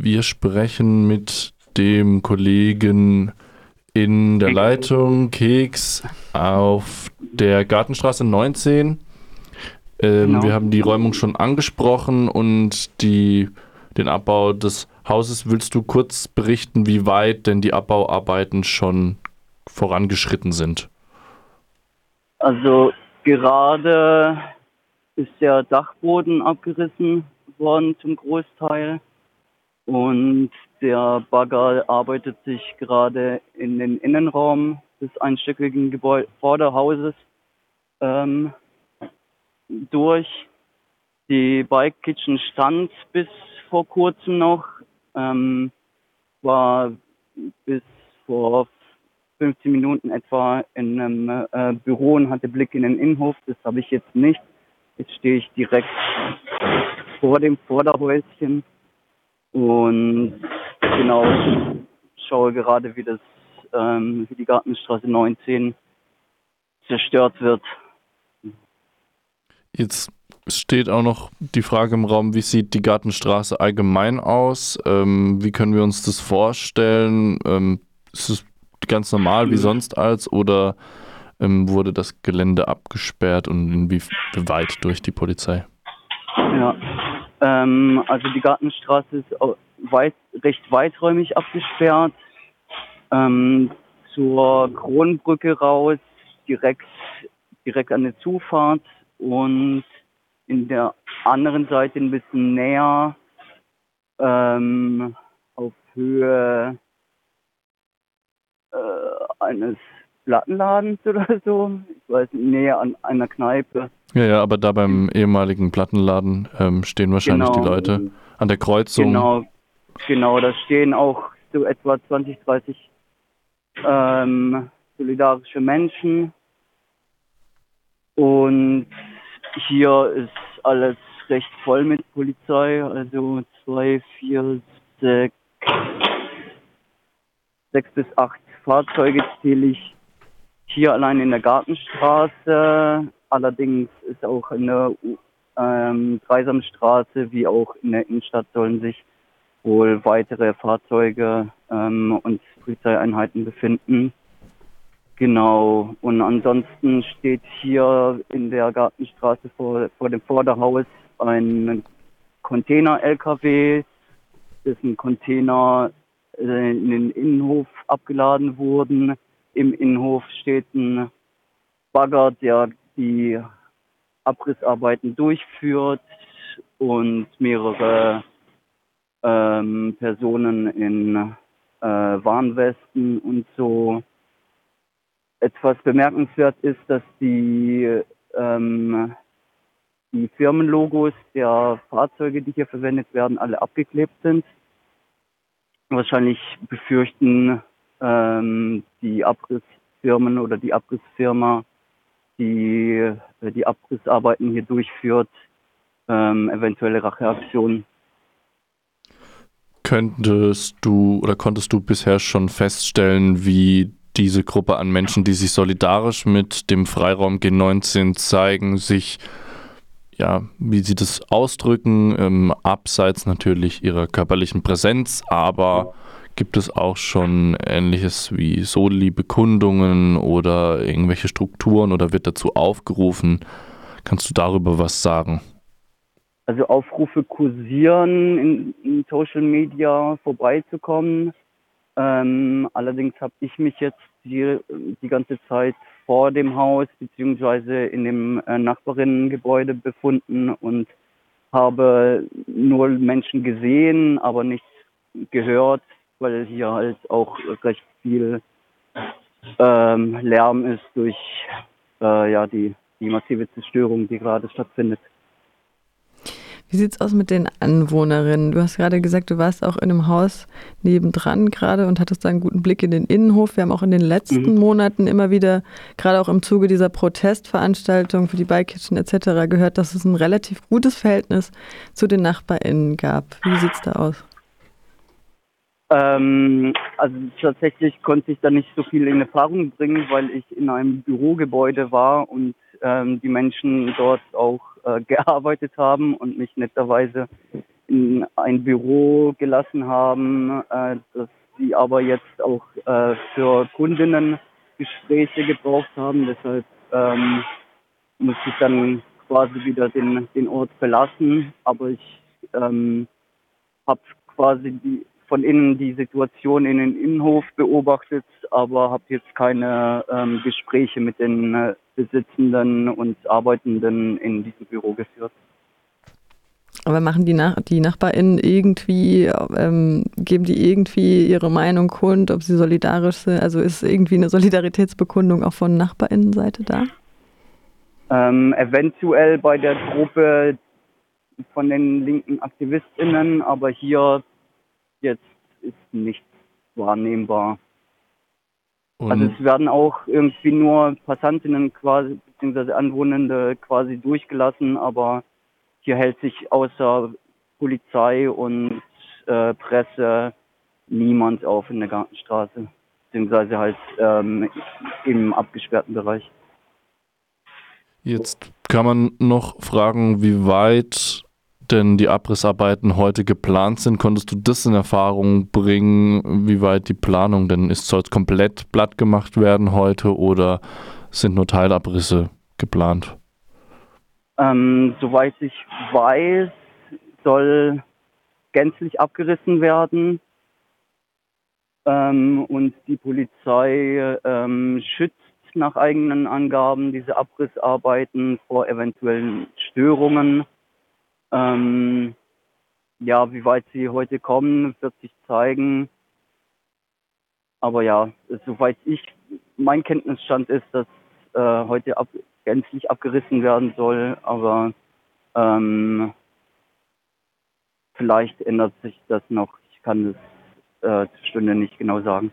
Wir sprechen mit dem Kollegen in der Leitung Keks auf der Gartenstraße 19. Ähm, genau. Wir haben die Räumung schon angesprochen und die, den Abbau des Hauses. Willst du kurz berichten, wie weit denn die Abbauarbeiten schon vorangeschritten sind? Also gerade ist der Dachboden abgerissen worden zum Großteil und der Bagger arbeitet sich gerade in den Innenraum des einstöckigen Gebäude Vorderhauses ähm, durch. Die Bike Kitchen stand bis vor kurzem noch, ähm, war bis vor 15 Minuten etwa in einem äh, Büro und hatte Blick in den Innenhof. Das habe ich jetzt nicht. Jetzt stehe ich direkt vor dem Vorderhäuschen und genau schaue gerade, wie das, ähm, wie die Gartenstraße 19 zerstört wird. Jetzt steht auch noch die Frage im Raum, wie sieht die Gartenstraße allgemein aus? Ähm, wie können wir uns das vorstellen? Ähm, ist es ganz normal wie sonst als oder ähm, wurde das Gelände abgesperrt und inwieweit durch die Polizei? Ja, ähm, also die Gartenstraße ist weit, recht weiträumig abgesperrt. Ähm, zur Kronbrücke raus, direkt, direkt an der Zufahrt und in der anderen Seite ein bisschen näher ähm, auf Höhe äh, eines Plattenladens oder so. Ich weiß nicht, näher an einer Kneipe. Ja, ja, aber da beim ehemaligen Plattenladen ähm, stehen wahrscheinlich genau. die Leute an der Kreuzung. Genau, genau, da stehen auch so etwa 20, 30 ähm, solidarische Menschen. Und hier ist alles recht voll mit Polizei, also zwei, vier, sechs, sechs bis acht Fahrzeuge zähle ich hier allein in der Gartenstraße. Allerdings ist auch in der ähm, Dreisamstraße wie auch in der Innenstadt sollen sich wohl weitere Fahrzeuge ähm, und Polizeieinheiten befinden. Genau. Und ansonsten steht hier in der Gartenstraße vor, vor dem Vorderhaus ein Container-LKW, dessen Container äh, in den Innenhof abgeladen wurden. Im Innenhof steht ein Bagger, der die Abrissarbeiten durchführt und mehrere ähm, Personen in äh, Warnwesten und so. Etwas bemerkenswert ist, dass die, ähm, die Firmenlogos der Fahrzeuge, die hier verwendet werden, alle abgeklebt sind. Wahrscheinlich befürchten ähm, die Abrissfirmen oder die Abrissfirma, die äh, die Abrissarbeiten hier durchführt, ähm, eventuelle Racheaktionen. Könntest du oder konntest du bisher schon feststellen, wie diese Gruppe an Menschen, die sich solidarisch mit dem Freiraum G19 zeigen, sich ja, wie sie das ausdrücken, ähm, abseits natürlich ihrer körperlichen Präsenz, aber gibt es auch schon ähnliches wie Soli-Bekundungen oder irgendwelche Strukturen oder wird dazu aufgerufen? Kannst du darüber was sagen? Also Aufrufe kursieren, in, in Social Media vorbeizukommen. Ähm, allerdings habe ich mich jetzt die, die ganze Zeit vor dem Haus beziehungsweise in dem äh, Nachbarinnengebäude befunden und habe nur Menschen gesehen, aber nichts gehört, weil hier halt auch recht viel ähm, Lärm ist durch äh, ja, die, die massive Zerstörung, die gerade stattfindet. Wie sieht es aus mit den Anwohnerinnen? Du hast gerade gesagt, du warst auch in einem Haus nebendran gerade und hattest da einen guten Blick in den Innenhof. Wir haben auch in den letzten mhm. Monaten immer wieder, gerade auch im Zuge dieser Protestveranstaltung für die Bike Kitchen etc., gehört, dass es ein relativ gutes Verhältnis zu den NachbarInnen gab. Wie sieht es da aus? Ähm, also tatsächlich konnte ich da nicht so viel in Erfahrung bringen, weil ich in einem Bürogebäude war und ähm, die Menschen dort auch äh, gearbeitet haben und mich netterweise in ein Büro gelassen haben, äh, dass sie aber jetzt auch äh, für Kundinnen Gespräche gebraucht haben. Deshalb ähm, musste ich dann quasi wieder den, den Ort verlassen. Aber ich ähm, habe quasi die, von innen die Situation in den Innenhof beobachtet, aber habe jetzt keine ähm, Gespräche mit den äh, Besitzenden und Arbeitenden in diesem Büro geführt. Aber machen die, Nach die NachbarInnen irgendwie, ähm, geben die irgendwie ihre Meinung kund, ob sie solidarisch sind? Also ist irgendwie eine Solidaritätsbekundung auch von NachbarInnenseite da? Ähm, eventuell bei der Gruppe von den linken AktivistInnen, aber hier jetzt ist nichts wahrnehmbar. Und also es werden auch irgendwie nur Passantinnen quasi, beziehungsweise Anwohnende quasi durchgelassen, aber hier hält sich außer Polizei und äh, Presse niemand auf in der Gartenstraße, beziehungsweise halt ähm, im abgesperrten Bereich. Jetzt kann man noch fragen, wie weit denn die Abrissarbeiten heute geplant sind. Konntest du das in Erfahrung bringen, wie weit die Planung denn ist? Soll es komplett platt gemacht werden heute oder sind nur Teilabrisse geplant? Ähm, soweit ich weiß, soll gänzlich abgerissen werden. Ähm, und die Polizei ähm, schützt nach eigenen Angaben diese Abrissarbeiten vor eventuellen Störungen. Ähm, ja, wie weit sie heute kommen, wird sich zeigen. Aber ja, soweit ich, mein Kenntnisstand ist, dass äh, heute ab, gänzlich abgerissen werden soll, aber ähm, vielleicht ändert sich das noch. Ich kann das äh, zur Stunde nicht genau sagen.